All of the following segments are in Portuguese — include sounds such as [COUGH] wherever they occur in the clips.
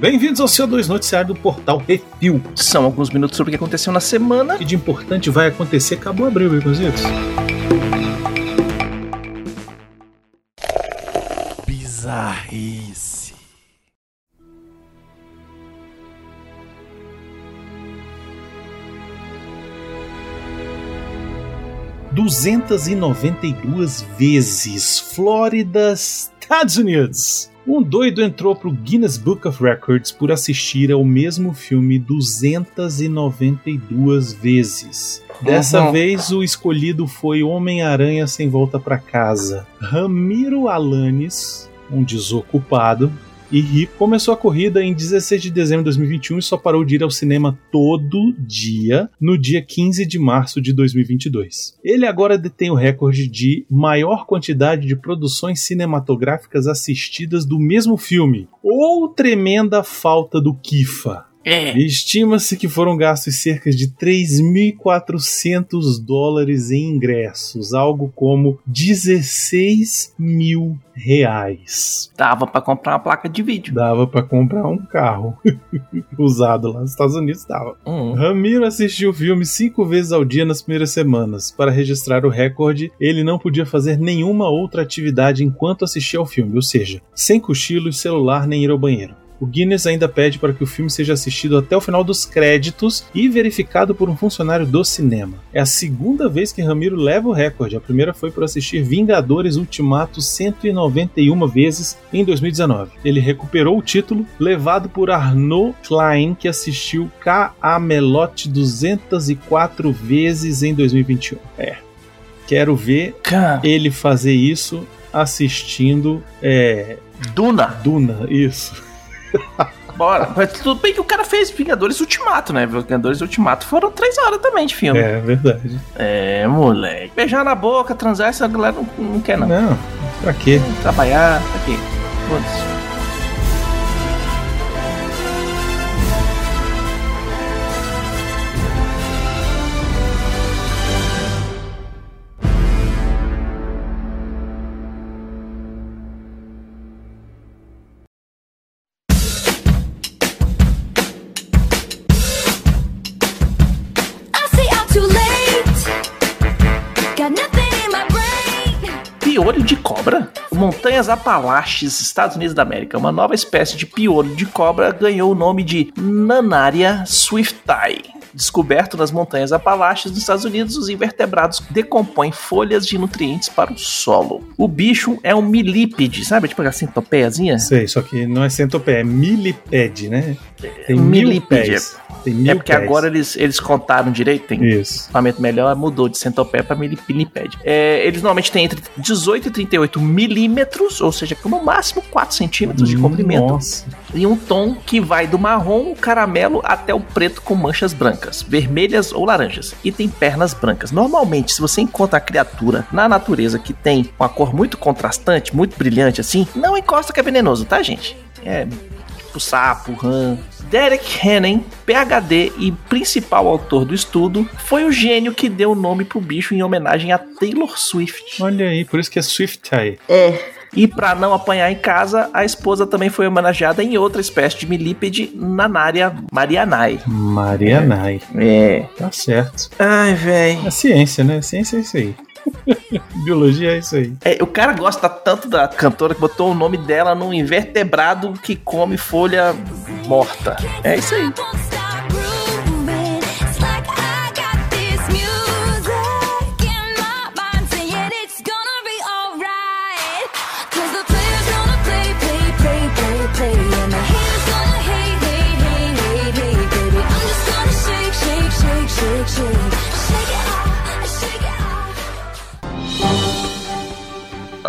Bem-vindos ao seu dois noticiário do portal Refil. São alguns minutos sobre o que aconteceu na semana. O que de importante vai acontecer? Acabou abril, Baconzitos. Bizarrice. Duzentas e noventa e duas vezes Flórida, Estados Unidos. Um doido entrou pro Guinness Book of Records por assistir ao mesmo filme 292 vezes. Dessa Uhum. vez, o escolhido foi Homem-Aranha Sem Volta para Casa. Ramiro Alanis, um desocupado e rico, começou a corrida em 16 de dezembro de 2021 e só parou de ir ao cinema todo dia no dia 15 de março de 2022. Ele agora detém o recorde de maior quantidade de produções cinematográficas assistidas do mesmo filme. Ou tremenda falta do Kifa. É. Estima-se que foram gastos cerca de 3.400 dólares em ingressos, algo como 16 mil reais. Dava pra comprar uma placa de vídeo. Dava pra comprar um carro [LAUGHS] usado lá nos Estados Unidos, dava. Hum. Ramiro assistiu o filme cinco vezes ao dia nas primeiras semanas. Para registrar o recorde, ele não podia fazer nenhuma outra atividade enquanto assistia ao filme, ou seja, sem cochilo, celular nem ir ao banheiro. O Guinness ainda pede para que o filme seja assistido até o final dos créditos e verificado por um funcionário do cinema. É a segunda vez que Ramiro leva o recorde. A primeira foi por assistir Vingadores Ultimato 191 vezes em 2019. Ele recuperou o título, levado por Arnaud Klein, que assistiu Camelot 204 vezes em 2021. É. Quero ver ele fazer isso assistindo é, Duna. Duna, isso. Bora. Mas tudo bem que o cara fez Vingadores Ultimato, né? Vingadores Ultimato foram três horas também de filme. É verdade. É, moleque. Beijar na boca, transar, essa galera não, não quer não. Não, pra quê? Trabalhar, pra quê? Foda-se. Montanhas Apalaches, Estados Unidos da América. Uma nova espécie de piolho de cobra ganhou o nome de Nanaria swifti. Descoberto nas montanhas Apalaches dos Estados Unidos, os invertebrados decompõem folhas de nutrientes para o solo. O bicho é um milípede, sabe? Tipo aquela centopeiazinha? Sei, só que não é centopeia, é milipede, né? Tem mil Milípede. pés. Tem mil É porque pés. agora eles, eles contaram direito, tem Isso. equipamento melhor, mudou de centopeia para milipede. É, eles normalmente têm entre 18 e 38 milímetros, ou seja, no máximo 4 centímetros de comprimento. Nossa. E um tom que vai do marrom, caramelo, até o preto com manchas brancas, vermelhas ou laranjas. E tem pernas brancas. Normalmente, se você encontra a criatura na natureza que tem uma cor muito contrastante, muito brilhante assim, não encosta que é venenoso, tá, gente? É tipo sapo, rã. Derek Hannon, PhD e principal autor do estudo, foi o gênio que deu o nome pro bicho em homenagem a Taylor Swift. Olha aí, por isso que é Swiftie. E para não apanhar em casa, a esposa também foi homenageada em outra espécie de milípede, Nanaria marianae. Marianai. É. Tá certo. Ai, véi. É ciência, né? Ciência é isso aí. [LAUGHS] Biologia é isso aí. É, o cara gosta tanto da cantora que botou o nome dela num invertebrado que come folha morta. É isso aí.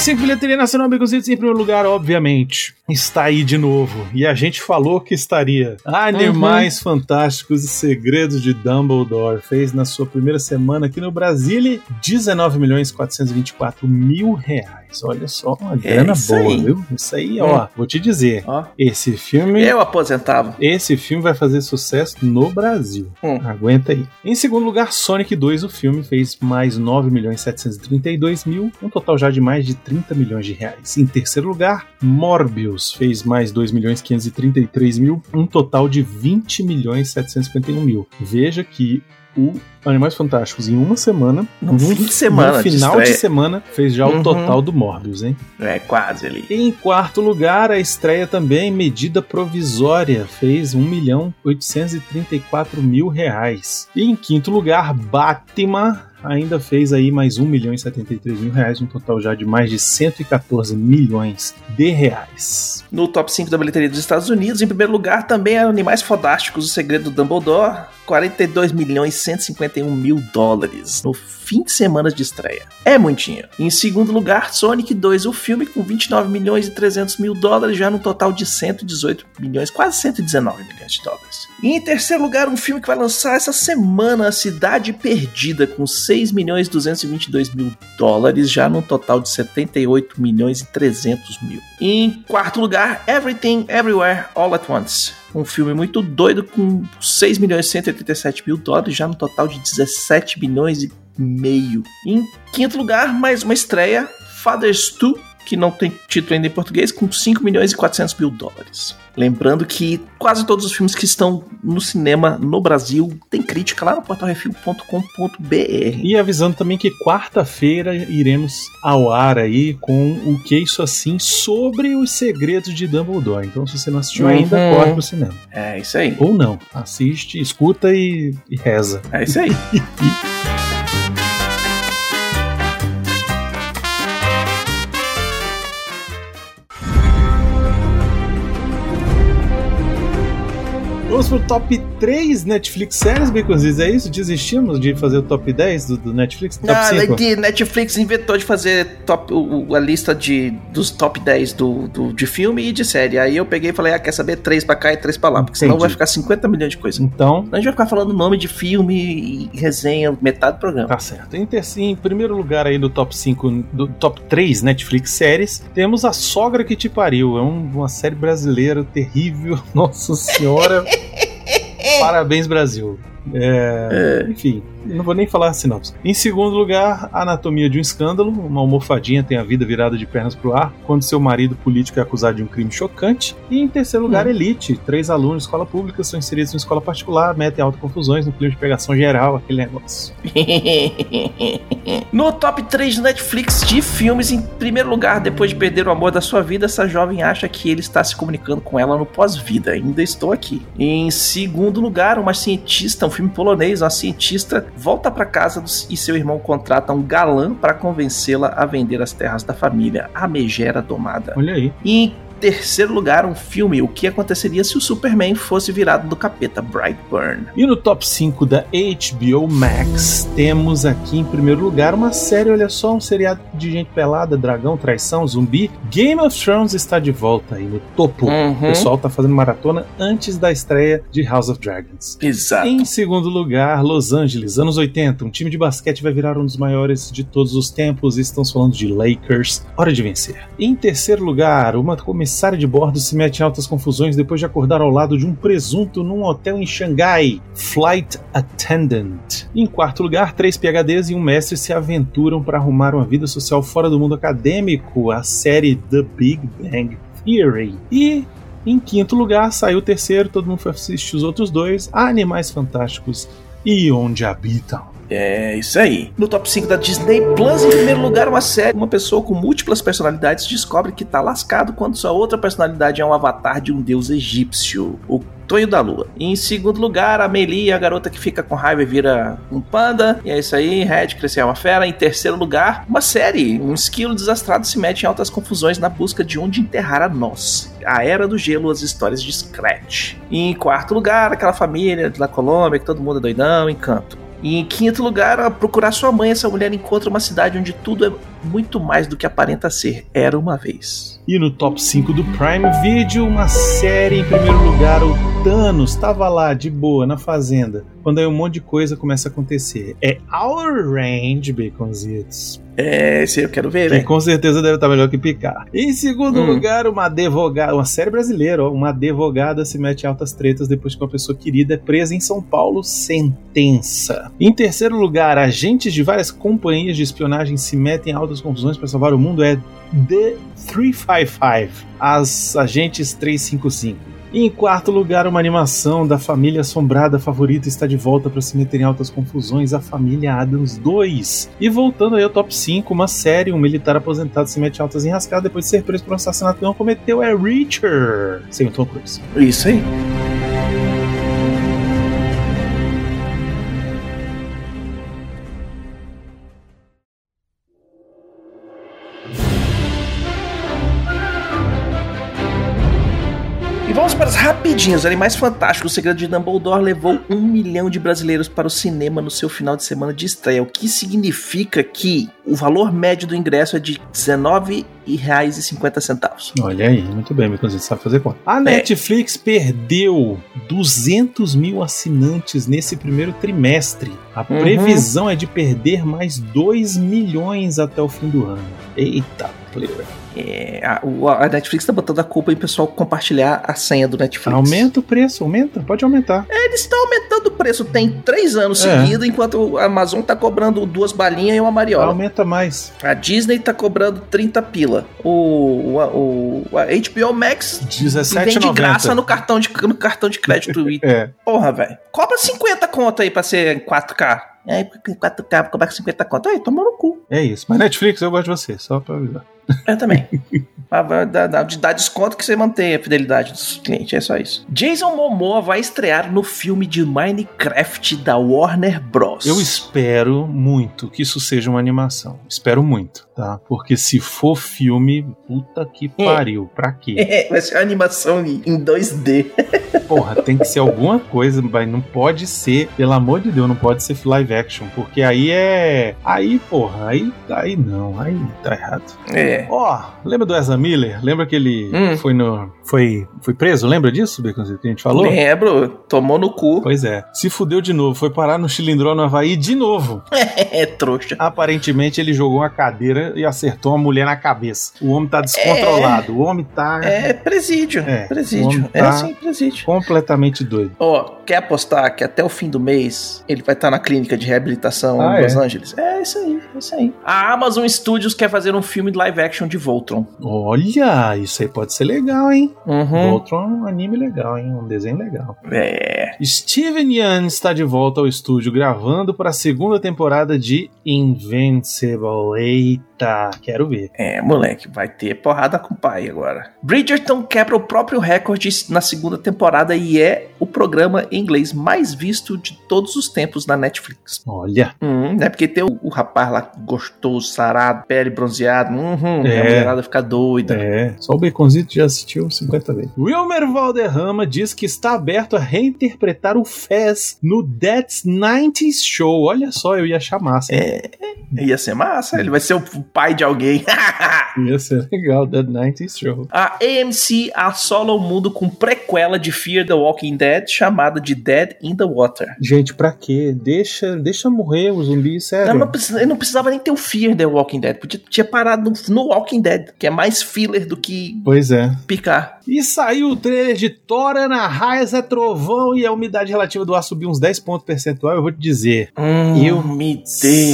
5 bilheteria nacional, Beconzitos, em primeiro lugar, obviamente, está aí de novo. E a gente falou que estaria. Animais Fantásticos e Segredos de Dumbledore fez na sua primeira semana aqui no Brasil 19 milhões 424 mil reais. Reais. Olha só, uma grana isso boa, aí. viu? Isso aí, ó, vou te dizer. Ó, Esse filme. eu aposentava. Esse filme vai fazer sucesso no Brasil. Hum. Aguenta aí. Em segundo lugar, Sonic 2, o filme fez mais 9 milhões 732 mil, um total já de mais de 30 milhões de reais. Em terceiro lugar, Morbius fez mais 2 milhões 533 mil, um total de 20 milhões 751 mil. Veja que o Animais Fantásticos em uma semana, Num fim de semana no de final de, estreia. semana, fez já Uhum. o total do Morbius, hein? É, quase ali. Em quarto lugar, a estreia também, medida provisória, fez 1 milhão 834 mil reais. E em quinto lugar, Batman ainda fez aí mais 1 milhão e 73 mil reais, um total já de mais de 114 milhões de reais. No top 5 da bilheteria dos Estados Unidos, em primeiro lugar, também é Animais Fodásticos, O Segredo do Dumbledore, 42 milhões e 151 mil dólares no fim de semana de estreia. É muitinho. Em segundo lugar, Sonic 2, o filme com 29 milhões e 300 mil dólares, já no total de 118 milhões, quase 119 milhões de dólares. E em terceiro lugar, um filme que vai lançar essa semana, A Cidade Perdida, com 6 milhões e 222 mil dólares, já no total de 78 milhões e 300 mil. Em quarto lugar, Everything Everywhere All at Once. Um filme muito doido com 6 milhões e 187 mil dólares, já no total de 17 milhões e meio. Em quinto lugar, mais uma estreia, Fathers 2, que não tem título ainda em português, com 5 milhões e 400 mil dólares. Lembrando que quase todos os filmes que estão no cinema no Brasil tem crítica lá no portalrefil.com.br. E avisando também que quarta-feira iremos ao ar aí com o que isso assim sobre os segredos de Dumbledore. Então, se você não assistiu ainda, Uhum. corre pro cinema. É isso aí. Ou não, assiste, escuta e, e reza. É isso aí. [LAUGHS] Vamos pro top 3 Netflix séries, Baconzitos, é isso? Desistimos de fazer o top 10 do, do Netflix? Top Ah, 5? que Netflix inventou de fazer top, o- a lista de, dos top 10 do, do- de filme e de série. Aí eu peguei e falei, ah, quer saber? Três pra cá e três pra lá, porque senão Entendi. vai ficar 50 milhões de coisas. Então, A gente vai ficar falando nome de filme e resenha metade do programa. Tá certo. Em, ter- em primeiro lugar aí do top 5, do top 3 Netflix séries, temos A Sogra que Te Pariu. É um- uma série brasileira terrível. [LAUGHS] Nossa Senhora. [LAUGHS] Parabéns, Brasil. É, Enfim, não vou nem falar a sinopse. Em segundo lugar, Anatomia de um Escândalo. Uma almofadinha tem a vida virada de pernas pro ar quando seu marido político é acusado de um crime chocante. E em terceiro lugar, Hum. Elite. Três alunos de escola pública são inseridos em escola particular, metem autoconfusões no clima de pegação geral, aquele negócio. [LAUGHS] no top 3 do Netflix de filmes, em primeiro lugar, depois de perder o amor da sua vida, essa jovem acha que ele está se comunicando com ela no pós-vida. Ainda estou aqui. Em segundo lugar, uma cientista, um filme polonês, uma cientista volta para casa e seu irmão contrata um galã para convencê-la a vender as terras da família, a megera domada. Olha aí. E terceiro lugar, um filme, o que aconteceria se o Superman fosse virado do capeta, Brightburn. E no top 5 da HBO Max, temos aqui em primeiro lugar uma série, olha só, um seriado de gente pelada, dragão, traição, zumbi. Game of Thrones está de volta aí no topo. Uhum. O pessoal tá fazendo maratona antes da estreia de House of Dragons. Exato. Em segundo lugar, Los Angeles, anos 80. Um time de basquete vai virar um dos maiores de todos os tempos. E estamos falando de Lakers. Hora de vencer. Em terceiro lugar, uma comissária de bordo se mete em altas confusões depois de acordar ao lado de um presunto num hotel em Xangai. Flight Attendant. Em quarto lugar, três PHDs e um mestre se aventuram para arrumar uma vida social fora do mundo acadêmico. A série The Big Bang Theory. E em quinto lugar, saiu o terceiro, todo mundo foi assistir os outros dois, Animais Fantásticos e Onde Habitam. É isso aí. No top 5 da Disney Plus, em primeiro lugar, uma série. Uma pessoa com múltiplas personalidades descobre que tá lascado quando sua outra personalidade é um avatar de um deus egípcio, o Tonho da Lua. Em segundo lugar, a Melia, a garota que fica com raiva e vira um panda. E é isso aí, Red cresceu uma fera. Em terceiro lugar, uma série. Um esquilo desastrado se mete em altas confusões na busca de onde enterrar a nós. A Era do Gelo, as histórias de Scratch. E em quarto lugar, aquela família da Colômbia, que todo mundo é doidão, encanto. E em quinto lugar, a procurar sua mãe, essa mulher encontra uma cidade onde tudo é muito mais do que aparenta ser. Era uma vez. E no top 5 do Prime Video, uma série em primeiro lugar, o Thanos estava lá de boa na fazenda, quando aí um monte de coisa começa a acontecer. É Our Range, Baconzitos. É, esse eu quero ver, velho. com certeza deve estar melhor que picar. Em segundo Hum. lugar, uma advogada, uma série brasileira, ó, uma advogada se mete em altas tretas depois que uma pessoa querida é presa em São Paulo, sentença. Em terceiro lugar, agentes de várias companhias de espionagem se metem em altas confusões para salvar o mundo é The 355, as agentes 355. E em quarto lugar, uma animação da família assombrada favorita está de volta para se meter em altas confusões, a família Adams 2. E voltando aí ao top 5, uma série, um militar aposentado se mete em altas enrascadas depois de ser preso por um assassinato que não cometeu, é Richard, sem o Tom Cruise. Isso aí. As rapidinhas. Animais Fantásticos. O Segredo de Dumbledore levou um milhão de brasileiros para o cinema no seu final de semana de estreia. O que significa que o valor médio do ingresso é de R$19,50. Olha aí, muito bem, meu sabe fazer conta. A Netflix perdeu 200 mil assinantes nesse primeiro trimestre. A Uhum. previsão é de perder mais 2 milhões até o fim do ano. Eita, pleura. É, a, a Netflix tá botando a culpa em pessoal compartilhar a senha do Netflix. Aumenta o preço, aumenta, pode aumentar. Eles estão aumentando o preço tem três anos É. seguidos, enquanto a Amazon tá cobrando duas balinhas e uma mariola. Aumenta mais. A Disney tá cobrando 30 pila. O, o, o a HBO Max vem de graça 17,90. no cartão de, no cartão de crédito. [LAUGHS] E, É, porra, velho. Cobra 50 conto aí pra ser 4K. E aí, 4K, vou cobrar 50 conto. Aí, toma no cu. é isso. Mas Netflix, eu gosto de você, só pra avisar. Eu também. Mas [LAUGHS] vai dar, dar, dar desconto que você mantém a fidelidade dos clientes, é só isso. Jason Momoa vai estrear no filme de Minecraft da Warner Bros. Eu espero muito que isso seja uma animação. Espero muito, tá? Porque se for filme, puta que pariu. Pra quê? [LAUGHS] Vai ser uma animação em em 2D. [LAUGHS] Porra, tem que ser alguma coisa, mas não pode ser, pelo amor de Deus, não pode ser live action, porque aí é. Aí, porra, aí, aí não, aí tá errado. É. Ó, lembra do Ezra Miller? Lembra que ele Hum. foi no. Foi, foi preso? Lembra disso, Baconzito, que a gente falou? Lembro, tomou no cu. Pois é. Se fudeu de novo, foi parar no Chilindró no Havaí de novo. [LAUGHS] É, trouxa. Aparentemente ele jogou uma cadeira e acertou uma mulher na cabeça. O homem tá descontrolado. O homem tá É presídio. É, presídio. É tá- assim, presídio. completamente doido. Ó, quer apostar que até o fim do mês ele vai estar na clínica de reabilitação Ah, em é? Los Angeles? É isso aí, é isso aí. A Amazon Studios quer fazer um filme de live action de Voltron. Olha, isso aí pode ser legal, hein? Uhum. Voltron é um anime legal, hein? Um desenho legal. É. Steven Yeun está de volta ao estúdio gravando para a segunda temporada de Invincible. Eita, quero ver. É, moleque, vai ter porrada com o pai agora. Bridgerton quebra o próprio recorde na segunda temporada e é o programa em inglês mais visto de todos os tempos na Netflix. Olha, Hum, é porque tem o, o rapaz lá gostoso, sarado, pele bronzeada. Uhum, É. A mulherada fica doida. é, só o Baconzito já assistiu 50 vezes. Wilmer Valderrama diz que está aberto a reinterpretar o Fez no That's 90s Show. Olha só, eu ia achar massa. É, ia ser massa, ele vai ser o pai de alguém. [LAUGHS] Ia ser legal, That 90s Show. A AMC assola o mundo com prequela de Fear the Walking Dead chamada de Dead in the Water. Gente, pra quê? Deixa, deixa morrer o zumbi, sério. Não, não, precisa- não precisava nem ter o Fear the Walking Dead, podia tinha parado no, no Walking Dead, que é mais filler do que Pois é. picar. E saiu o trailer de Tora na Raiz é Trovão e a umidade relativa do ar subiu uns 10 pontos percentual. Eu vou te dizer, Hum, Eu me dê,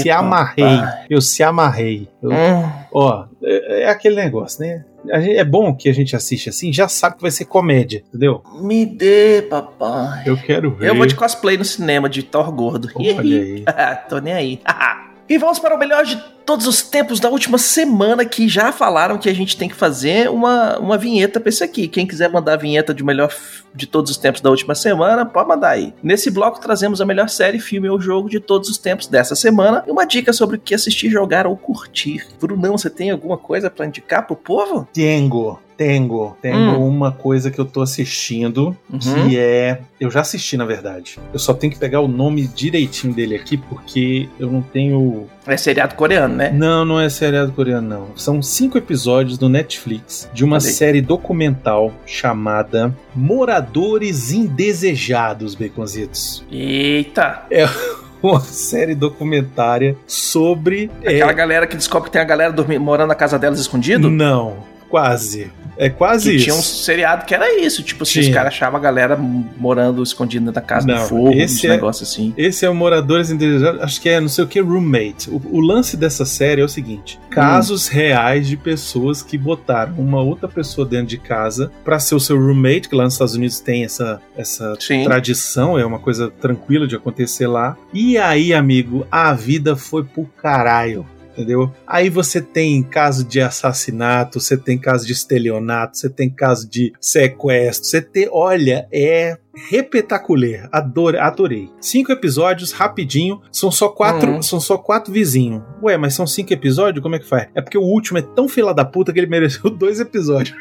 se amarrei. papai. Eu se amarrei. Eu- Hum, ó, é, é aquele negócio, né? A gente- é bom que a gente assiste assim, já sabe que vai ser comédia, entendeu? me dê, papai. Eu quero ver. Eu vou de cosplay no cinema de Thor gordo. Olha aí. [LAUGHS] Tô nem aí. [LAUGHS] e vamos para o melhor de todos os tempos da última semana que já falaram que a gente tem que fazer uma, uma vinheta pra esse aqui. Quem quiser mandar a vinheta de melhor de todos os tempos da última semana, pode mandar aí. Nesse bloco trazemos a melhor série, filme ou jogo de todos os tempos dessa semana e uma dica sobre o que assistir, jogar ou curtir. Brunão, você tem alguma coisa pra indicar pro povo? Tengo, tengo, tengo Hum. uma coisa que eu tô assistindo Uhum. que é. Eu já assisti, na verdade. Eu só tenho que pegar o nome direitinho dele aqui, porque eu não tenho. É seriado coreano, né? Não, não é seriado coreano, não. São cinco episódios do Netflix de uma aí. série documental chamada Moradores Indesejados, Baconzitos. Eita! [LAUGHS] uma série documentária sobre. Aquela é, galera que descobre que tem a galera dormindo, morando na casa delas escondido. Não, quase. É quase Que isso. tinha um seriado que era isso, tipo assim, os caras achavam a galera morando escondido da casa Não, do fogo, esse é- negócios assim. Esse é o Moradores Indesejáveis, acho que é não sei o que, Roommate. O, o lance dessa série é o seguinte: casos reais de pessoas que botaram uma outra pessoa dentro de casa pra ser o seu roommate, que lá nos Estados Unidos tem essa, essa Sim. tradição, é uma coisa tranquila de acontecer lá. E aí, amigo, a vida foi pro caralho. Entendeu? Aí você tem caso de assassinato, você tem caso de estelionato, você tem caso de sequestro, você tem. Olha, é repetacular. Adorei, adorei. Cinco episódios, rapidinho. São só quatro, Uhum. são só quatro vizinhos. Ué, mas são cinco episódios? Como é que faz? É porque o último é tão fila da puta que ele mereceu [LAUGHS] dois episódios.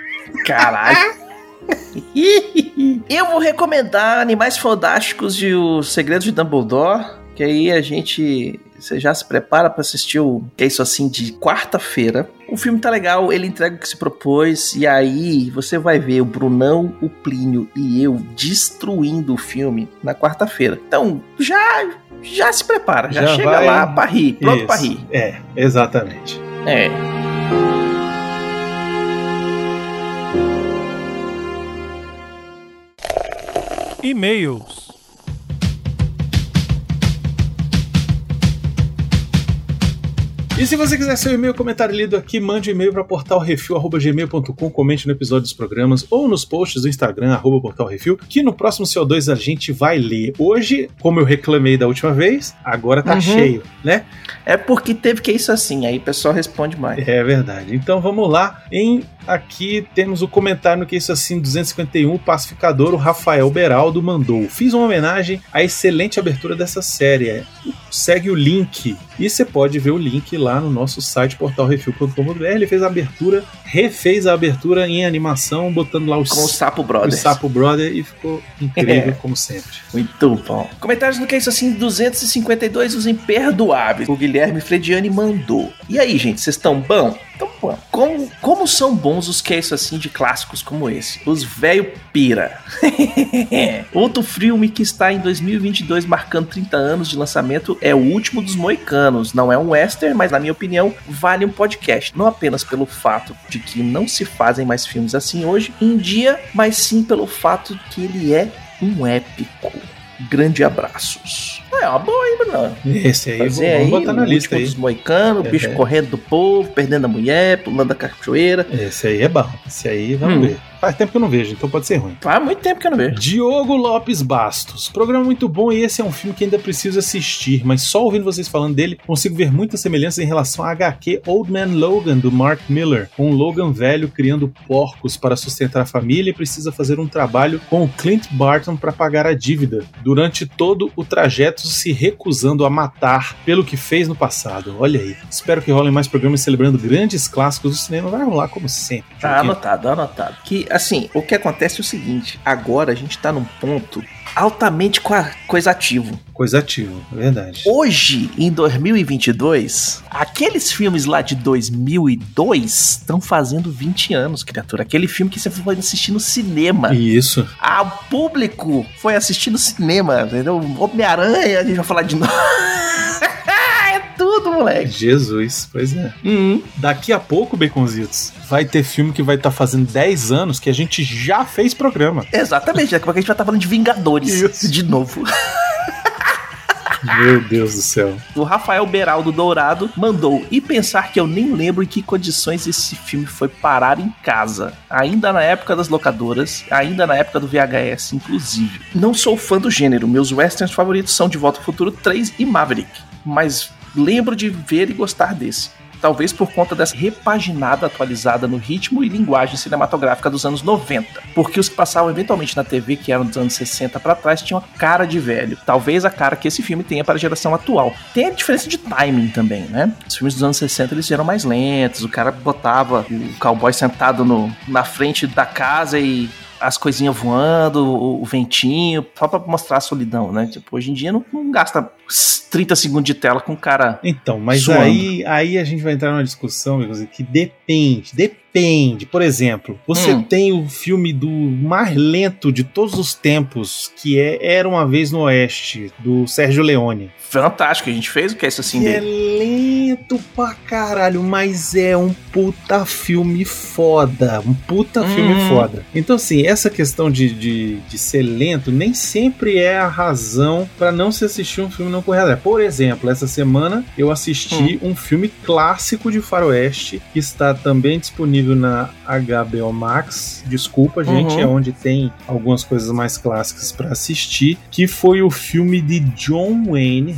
Caralho. [LAUGHS] Eu vou recomendar Animais Fantásticos de Os Segredos de Dumbledore, que aí a gente você já se prepara pra assistir o que é isso assim de quarta-feira. O filme tá legal, ele entrega o que se propôs e aí você vai ver o Brunão, o Plínio e eu destruindo o filme na quarta-feira. Então, já já se prepara, já, Já chega vai- lá pra rir, pronto Isso. pra rir. É, exatamente. É. E-mails. E se você quiser seu e-mail comentário lido aqui, mande um e-mail para portalrefil.gmail.com, comente no episódio dos programas ou nos posts do Instagram, arroba portalrefil, que no próximo CO2 a gente vai ler. Hoje, como eu reclamei da última vez, agora tá Uhum. cheio, né? É porque teve que isso assim, aí o pessoal responde mais. É verdade. Então vamos lá. Em aqui temos o comentário no que isso assim 251, o pacificador, o Rafael Beraldo mandou. Fiz uma homenagem à excelente abertura dessa série. É, Segue o link e você pode ver o link lá no nosso site portalrefil.com.br. Ele fez a abertura, refez a abertura em animação, botando lá os, Com o Sapo os Brothers. Sapo Brother e ficou incrível É. [LAUGHS] como sempre. Muito bom. Comentários no que é isso assim, 252, os imperdoáveis. O Guilherme Frediani mandou. E aí, gente, vocês estão bom? Então, bom. Como, como são bons os que é assim de clássicos como esse? Os velho pira. [LAUGHS] Outro filme que está em 2022 marcando 30 anos de lançamento é O Último dos Moicanos. Não é um western, mas na minha opinião vale um podcast. Não apenas pelo fato de que não se fazem mais filmes assim hoje em dia, mas sim pelo fato que ele é um épico. Grande abraços. É uma boa, hein, Bruno? Esse aí, Fazer vamos aí botar na lista aí. dos moicanos, o bicho É. correndo do povo, perdendo a mulher, pulando a cachoeira. Esse aí é bom. Esse aí, vamos Hum. ver. Faz tempo que eu não vejo, então pode ser ruim. Faz muito tempo que eu não vejo. Diogo Lopes Bastos. Programa muito bom e esse é um filme que ainda preciso assistir, mas só ouvindo vocês falando dele, consigo ver muitas semelhanças em relação à HQ Old Man Logan, do Mark Miller. Um Logan velho criando porcos para sustentar a família e precisa fazer um trabalho com o Clint Barton para pagar a dívida. Durante todo o trajeto se recusando a matar pelo que fez no passado. Olha aí. Espero que rolem mais programas celebrando grandes clássicos do cinema. Vai rolar como sempre. Tá Dioguinho. anotado, anotado. Que, assim, o que acontece é o seguinte: agora a gente tá num ponto altamente coisativo. Coisa ativa, é verdade. Hoje, em 2022, aqueles filmes lá de 2002 estão fazendo 20 anos, criatura. Aquele filme que você foi assistir no cinema. Isso. Ah, o público foi assistir no cinema, entendeu? Homem-Aranha, a gente vai falar de novo. [LAUGHS] tudo, moleque. Jesus, pois é. Uhum. Daqui a pouco, Baconzitos, vai ter filme que vai estar fazendo 10 anos que a gente já fez programa. Exatamente, daqui a pouco a gente vai estar falando de Vingadores Isso. de novo. Meu Deus do céu. O Rafael Beraldo Dourado mandou e pensar que eu nem lembro em que condições esse filme foi parar em casa. Ainda na época das locadoras, ainda na época do VHS, inclusive. Não sou fã do gênero, meus westerns favoritos são De Volta ao Futuro 3 e Maverick, mas lembro de ver e gostar desse. Talvez por conta dessa repaginada atualizada no ritmo e linguagem cinematográfica dos anos 90. Porque os que passavam eventualmente na TV, que eram dos anos 60 pra trás, tinham a cara de velho. Talvez a cara que esse filme tenha para a geração atual. Tem a diferença de timing também, né? Os filmes dos anos 60 eles eram mais lentos, o cara botava o cowboy sentado no, na frente da casa e as coisinhas voando, o, o ventinho, só pra mostrar a solidão, né? Tipo, hoje em dia não, não gasta 30 segundos de tela com o cara. Então, mas Suando. aí, aí a gente vai entrar numa discussão, que depende, depende. Por exemplo, você Hum. tem o filme do mais lento de todos os tempos, que é Era Uma Vez no Oeste, do Sérgio Leone. Fantástico, a gente fez o que é isso assim Que é dele. lento pra caralho, mas é um puta filme foda. Um puta Hum. filme foda. Então, assim, essa questão de, de, de ser lento nem sempre é a razão pra não se assistir um filme não correr. Por exemplo, essa semana eu assisti Hum. um filme clássico de faroeste que está também disponível na HBO Max. Desculpa, gente, Uhum. é onde tem algumas coisas mais clássicas pra assistir, que foi o filme de John Wayne,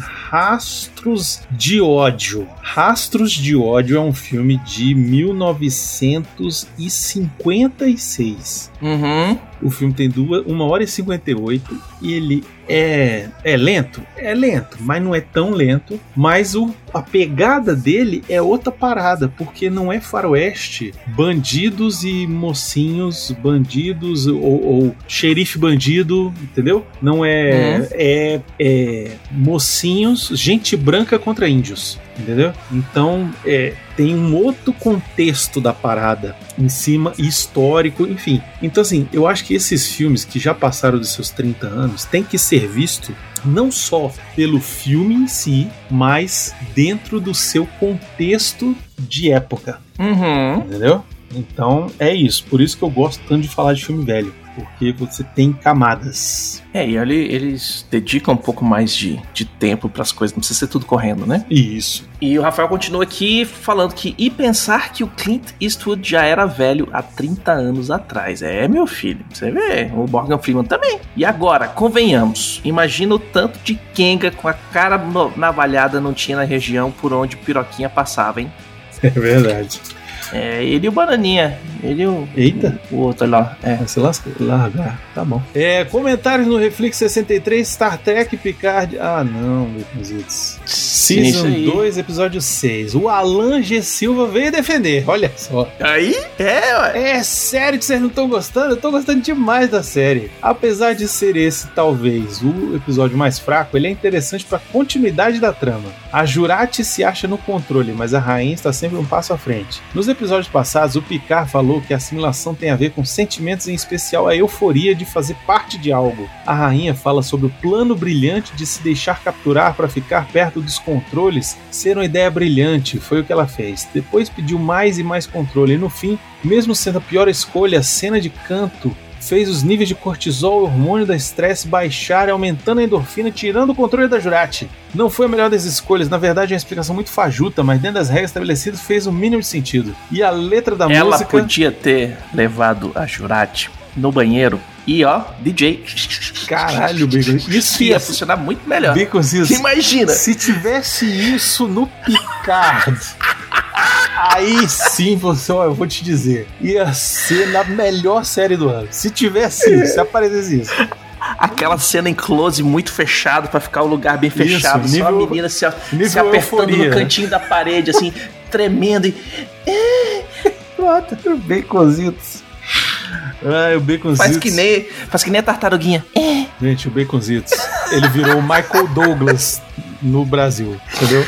Rastros de Ódio. Rastros de Ódio é um filme de 1956. Uhum. O filme tem duas, 1 hora e 58 e ele é, é lento? É lento, mas não é tão lento. Mas o, a pegada dele é outra parada, porque não é faroeste, bandidos e mocinhos, bandidos ou, ou xerife bandido, entendeu? Não é, Uhum. é, é mocinhos, gente branca contra índios, entendeu? Então é, tem um outro contexto da parada em cima, histórico, enfim. Então, assim, eu acho que esses filmes que já passaram dos seus 30 anos têm que ser visto não só pelo filme em si, mas dentro do seu contexto de época, Uhum. entendeu? Então é isso. Por isso que eu gosto tanto de falar de filme velho. Porque você tem camadas. É, e ali eles dedicam um pouco mais de, de tempo pras coisas, não precisa ser tudo correndo, né? Isso. E o Rafael continua aqui falando que e pensar que o Clint Eastwood já era velho há 30 anos atrás. É, meu filho, você vê, o Morgan Freeman também. E agora, convenhamos, imagina o tanto de Kenga com a cara navalhada não tinha na região por onde o Piroquinha passava, hein? [LAUGHS] É verdade. É, ele e o Bananinha, ele e o, Eita. o outro lá. É. Vai se lasca- largar. Tá bom. É, comentários no Reflex 63, Star Trek Picard. Ah, não, isso Season aí. 2, episódio 6. O Alan G. Silva veio defender. Olha só. Aí? É, ué. É sério que vocês não estão gostando? Eu tô gostando demais da série. Apesar de ser esse, talvez, o episódio mais fraco, ele é interessante pra continuidade da trama. A Jurati se acha no controle, mas a rainha está sempre um passo à frente. Nos episódios passados, o Picard falou que a assimilação tem a ver com sentimentos, em especial a euforia de fazer parte de algo. A rainha fala sobre o plano brilhante de se deixar capturar para ficar perto dos controles ser uma ideia brilhante, foi o que ela fez. Depois pediu mais e mais controle, e no fim, mesmo sendo a pior escolha, a cena de canto fez os níveis de cortisol e hormônio da estresse baixarem, aumentando a endorfina, tirando o controle da Jurati. Não foi a melhor das escolhas, na verdade é uma explicação muito fajuta, mas dentro das regras estabelecidas fez o mínimo de sentido. E a letra da Ela música... podia ter levado a Jurati no banheiro e, ó, DJ. Caralho, Bacon, isso ia ia funcionar muito melhor. Baconzitos, Imagina. Se tivesse isso no Picard, aí sim, você, ó, eu vou te dizer, ia ser na melhor série do ano. Se tivesse isso, se aparecesse isso. Aquela cena em close muito fechado pra ficar o lugar bem fechado. Isso, só a nível- menina se, nível se apertando euforia, no né? cantinho da parede, assim, tremendo e. [LAUGHS] Pronto, Baconzitos. Ai, o Baconzitos. Faz que nem, faz que nem a tartaruguinha. Gente, o Baconzitos, ele virou o Michael Douglas no Brasil, entendeu?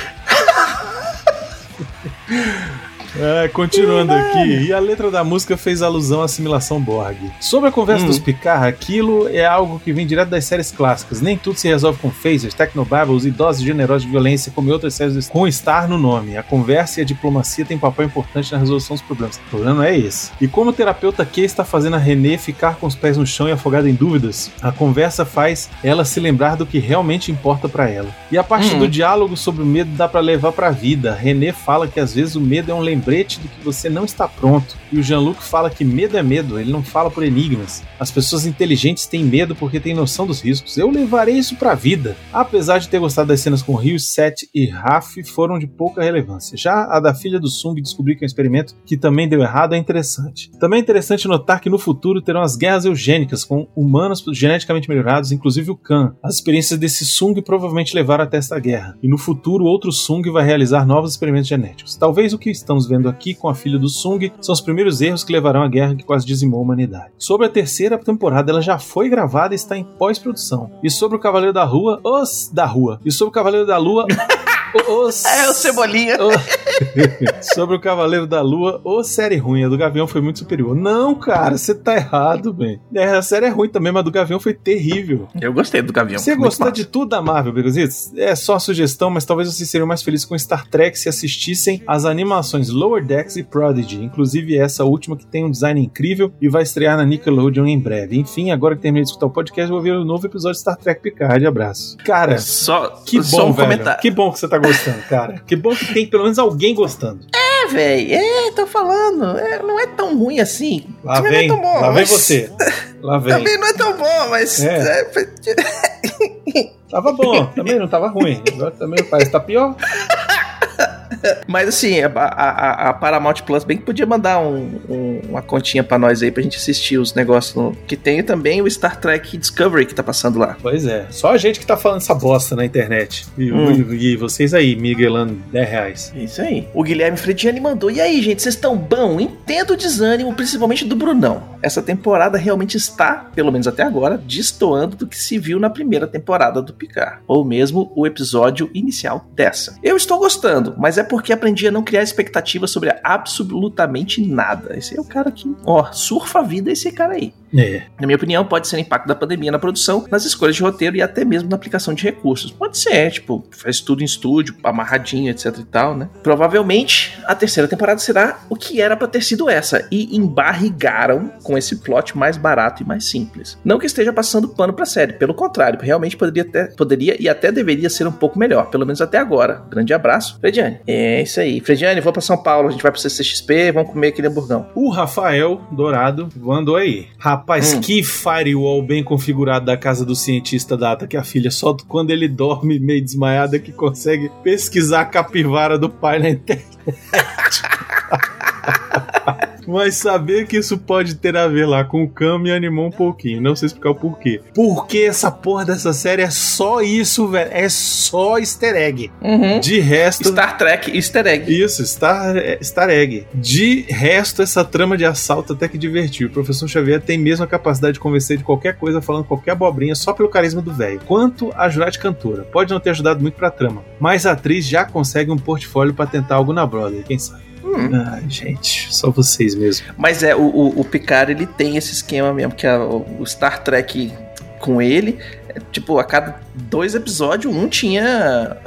É, continuando aqui, e a letra da música fez alusão à assimilação Borg. Sobre a conversa Hum. dos Picard, aquilo é algo que vem direto das séries clássicas. Nem tudo se resolve com phasers, technobabbles e doses generosas de violência, como em outras séries com estar no nome. A conversa e a diplomacia têm papel importante na resolução dos problemas. O problema não é esse. E como o terapeuta Q está fazendo a René ficar com os pés no chão e afogada em dúvidas, a conversa faz ela se lembrar do que realmente importa pra ela. E a parte Hum. do diálogo sobre o medo dá pra levar pra vida. René fala que às vezes o medo é um lembrete do que você não está pronto. E o Jean-Luc fala que medo é medo, ele não fala por enigmas. As pessoas inteligentes têm medo porque têm noção dos riscos. Eu levarei isso pra vida. Apesar de ter gostado das cenas com Rio, Seth e Raf, foram de pouca relevância. Já a da filha do Sung descobrir que é um experimento que também deu errado é interessante. Também é interessante notar que no futuro terão as guerras eugênicas com humanos geneticamente melhorados, inclusive o Khan. As experiências desse Sung provavelmente levaram até esta guerra. E no futuro outro Sung vai realizar novos experimentos genéticos. Talvez o que estamos vendo envolvendo a Ki com a filha do Sung são os primeiros erros que levarão à guerra que quase dizimou a humanidade. Sobre a terceira temporada, ela já foi gravada e está em pós-produção. E sobre o Cavaleiro da Rua, os da Rua. E sobre o Cavaleiro da Lua, os É o Cebolinha. [LAUGHS] Sobre o Cavaleiro da Lua, ô série ruim, a do Gavião foi muito superior. Não, cara, você tá errado, velho. É, a série é ruim também, mas a do Gavião foi terrível. Eu gostei do Gavião. Você gostou massa. de tudo da Marvel, Begozitos? É só sugestão, mas talvez vocês seriam mais felizes com Star Trek se assistissem às animações Lower Decks e Prodigy, inclusive essa última que tem um design incrível e vai estrear na Nickelodeon em breve. Enfim, agora que terminei de escutar o podcast, eu vou ver o novo episódio de Star Trek Picard. Abraço. Cara, Só, que só bom, um velho. comentário. Que bom que você tá gostando, cara. Que bom que tem pelo menos alguém gostando. É, velho. É, tô falando. É, não é tão ruim assim. Lá Também vem, não é tão bom, lá vem mas- você. [LAUGHS] Lá vem. Também não é tão bom, mas. É. é, [LAUGHS] Tava bom, também não tava ruim. Agora também parece que tá pior. [LAUGHS] Mas assim, a, a- a Paramount Plus bem que podia mandar um- um- uma continha pra nós aí pra gente assistir os negócios no- que tem também o Star Trek Discovery que tá passando lá. Pois é, só a gente que tá falando essa bosta na internet. E, Hum. e vocês aí, miguelando 10 reais. Isso aí. O Guilherme Frediani mandou. E aí, gente, vocês estão bom? Entendo o desânimo, principalmente do Brunão. Essa temporada realmente está, pelo menos até agora, destoando do que se viu na primeira temporada do Picard. Ou mesmo o episódio inicial dessa. Eu estou gostando, mas é porque aprendi a não criar expectativas sobre absolutamente nada. Esse é o cara que, ó, surfa a vida esse cara aí. É. Na minha opinião, pode ser o impacto da pandemia na produção, nas escolhas de roteiro e até mesmo na aplicação de recursos. Pode ser, tipo, faz tudo em estúdio, amarradinho, etc e tal, né? Provavelmente a terceira temporada será o que era pra ter sido essa, e embarrigaram com esse plot mais barato e mais simples. Não que esteja passando pano pra série, pelo contrário, realmente poderia, ter, poderia e até deveria ser um pouco melhor, pelo menos até agora. Grande abraço, Frediane. É isso aí. Frediane, vou pra São Paulo, a gente vai pro CCXP, vamos comer aquele hamburgão. O Rafael Dourado mandou aí. Rapaz, Hum. que firewall bem configurado da casa do cientista data que a filha só quando ele dorme meio desmaiada que consegue pesquisar a capivara do pai na internet. [LAUGHS] Mas saber que isso pode ter a ver lá com o Cam me animou um pouquinho. Não sei explicar o porquê. Porque essa porra dessa série é só isso, velho. É só easter egg. Uhum. De resto. Star Trek Easter Egg. Isso, Star, Star Egg. De resto, essa trama de assalto até que divertiu. O professor Xavier tem mesmo a capacidade de convencer de qualquer coisa falando qualquer abobrinha só pelo carisma do velho. Quanto a Jurate Cantora, pode não ter ajudado muito pra trama, mas a atriz já consegue um portfólio pra tentar algo na Brother, quem sabe? Hum. Ai, gente, só vocês mesmo. Mas é, o, o, o Picard ele tem esse esquema mesmo, que a- o o Star Trek com ele, é, tipo, a cada dois episódios, um tinha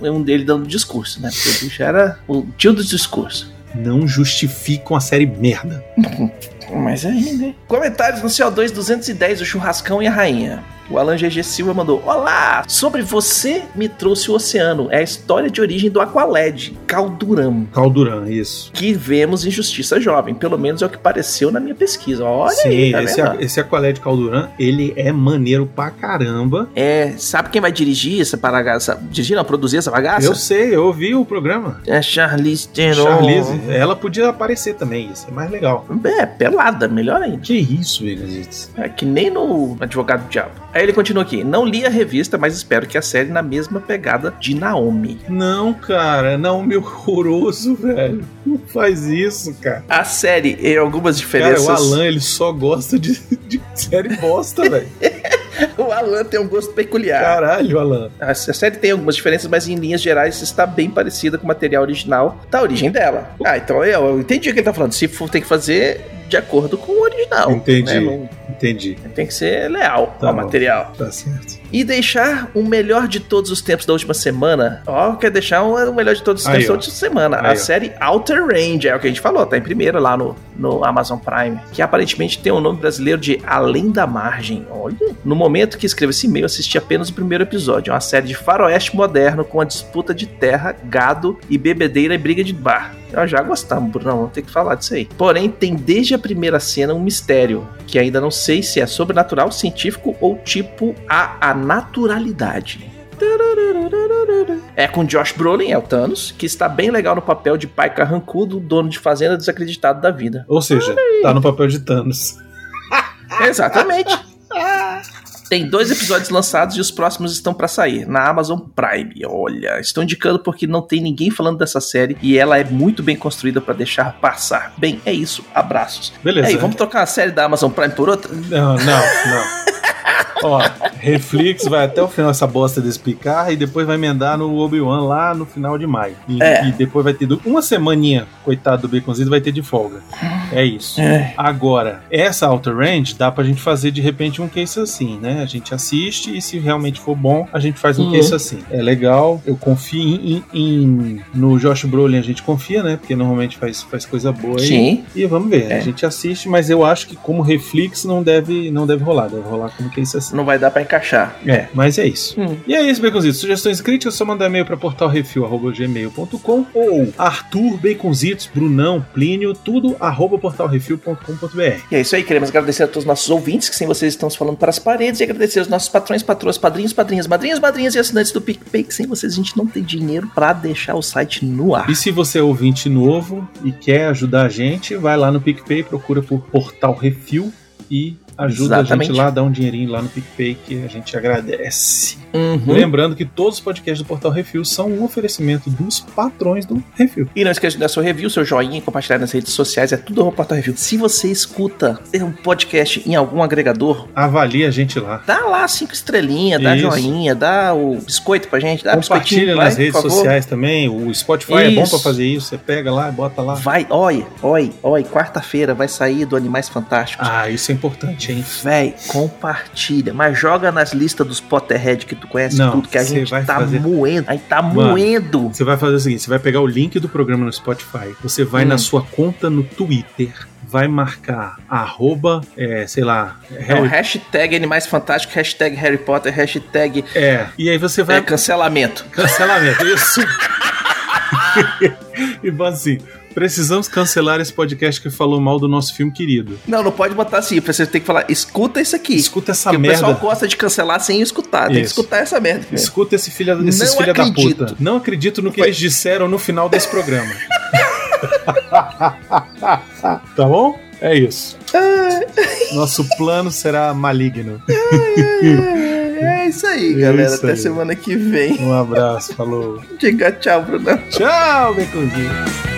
um dele dando discurso, né? Porque o bicho era o tio do discurso. Não justificam a série merda. [LAUGHS] Mas aí, né? Comentários no CO2 210, o churrascão e a rainha. O Alan GG Silva mandou: Olá! Sobre você me trouxe o oceano. É a história de origem do Aqualed, Calduram. Calduran, isso. Que vemos em Justiça Jovem. Pelo menos é o que pareceu na minha pesquisa. Olha Sim, aí, tá esse, vendo? esse Aqualed Calduran, ele é maneiro pra caramba. É, sabe quem vai dirigir essa bagaça? Dirigir, não, produzir essa bagaça? Eu sei, eu ouvi o programa. É Charlize Theron. Charlize, ela podia aparecer também, isso é mais legal. É, pelada, melhor ainda. Que isso, Vegas? É que nem no Advogado do Diabo. Aí ele continua aqui. Não li a revista, mas espero que a série na mesma pegada de Naomi. Não, cara, não, meu horroroso, velho. Não faz isso, cara. A série, em algumas Cara, diferenças. o Alan, ele só gosta de, de série bosta, velho. [LAUGHS] o Alan tem um gosto peculiar. Caralho, Alan. A a série tem algumas diferenças, mas em linhas gerais está bem parecida com o material original da origem dela. Ah, então eu, eu entendi o que ele tá falando. Se for, tem que fazer de acordo com o original. Entendi. né? Não- Entendi. tem que ser leal Tá ao bom. material. Tá certo. E deixar o melhor de todos os tempos da última semana. Ó, quer deixar o melhor de todos os Aí, tempos da ó. última semana. Aí, a ó. série Outer Range, é o que a gente falou, tá em primeiro lá no, no Amazon Prime. Que aparentemente tem o nome brasileiro de Além da Margem. Olha. No momento que escrevo esse e-mail, assisti apenas o primeiro episódio. É uma série de faroeste moderno com a disputa de terra, gado e bebedeira e briga de bar. Nós já gostamos, Bruno, vamos ter que falar disso aí. Porém, tem desde a primeira cena um mistério, que ainda não sei se é sobrenatural, científico ou tipo a, a naturalidade. É com Josh Brolin, é o Thanos, que está bem legal no papel de pai carrancudo, dono de fazenda desacreditado da vida. Ou seja, tá no papel de Thanos. Exatamente. Tem dois episódios lançados e os próximos estão pra sair na Amazon Prime. Olha, estou indicando porque não tem ninguém falando dessa série e ela é muito bem construída pra deixar passar. Bem, é isso. Abraços. Beleza. E aí, vamos trocar a série da Amazon Prime por outra? Não, não, não. [LAUGHS] Ó, Reflex vai até o final essa bosta desse picar e depois vai emendar no Obi-Wan lá no final de maio. E, É. e depois vai ter do- uma semaninha, coitado do Baconzitos, vai ter de folga. É isso. É. Agora, essa Outer Range dá pra gente fazer de repente um case assim, né? A gente assiste e se realmente for bom, a gente faz um Uhum. case assim. É legal, eu confio em, em- em- no Josh Brolin, a gente confia, né? Porque normalmente faz, faz coisa boa aí. Sim. E vamos ver, É. a gente assiste, mas eu acho que como Reflex não deve, não deve rolar, deve rolar como case assim. Não vai dar pra encaixar. É, mas é isso. Hum. E é isso, Baconzitos. Sugestões críticas, é só mandar e-mail para portalrefil.gmail.com ou Arthur, Baconzitos, Brunão, Plínio, tudo arroba portalrefil.com.br. E é isso aí, queremos agradecer a todos os nossos ouvintes, que sem vocês estão se falando para as paredes, e agradecer aos nossos patrões, patroas, padrinhos, padrinhas, madrinhas, madrinhas e assinantes do PicPay, que sem vocês a gente não tem dinheiro pra deixar o site no ar. E se você é ouvinte novo e quer ajudar a gente, vai lá no PicPay, procura por Portal Refil e ajuda a Exatamente. gente lá, dá um dinheirinho lá no PicPay que a gente agradece. Uhum. Lembrando que todos os podcasts do Portal Refil são um oferecimento dos patrões do Refil. E não esqueça de dar seu review, seu joinha compartilhar nas redes sociais, é tudo arroba Portal Review. Se você escuta um podcast em algum agregador, Avalie a gente lá. dá lá cinco estrelinhas, dá Isso. joinha, dá o biscoito pra gente, dá Compartilha nas vai, redes sociais também. O Spotify é bom Isso. pra fazer isso. Você pega lá e bota lá. Vai, oi, oi, oi, quarta-feira vai sair do Animais Fantásticos. Ah, isso é importante, hein? Véi, compartilha, mas joga nas listas dos Potterhead que tu conhece Não, tudo, que a gente vai tá fazer- moendo. A gente tá Mano, moendo. Você vai fazer o seguinte: você vai pegar o link do programa no Spotify, você vai Hum. na sua conta no Twitter, vai marcar arroba, é, sei lá, É Harry, hashtag Animais Fantásticos, hashtag Harry Potter, hashtag é, e aí você vai é, cancelamento. cancelamento, isso. [LAUGHS] e bota assim. Precisamos cancelar esse podcast que falou mal do nosso filme querido. Não, não pode botar assim, você tem que falar, escuta isso aqui. Escuta essa Porque o merda. pessoal gosta de cancelar sem escutar, tem que Isso. escutar essa merda. Escuta esse filha, esses filha da puta. Não acredito no que Foi- eles disseram no final desse programa. [LAUGHS] tá bom? É isso. Nosso plano será maligno. É isso aí, É galera. isso Até aí. semana que vem. Um abraço, falou. [LAUGHS] Diga tchau, Bruno. Tchau, Beconzinho.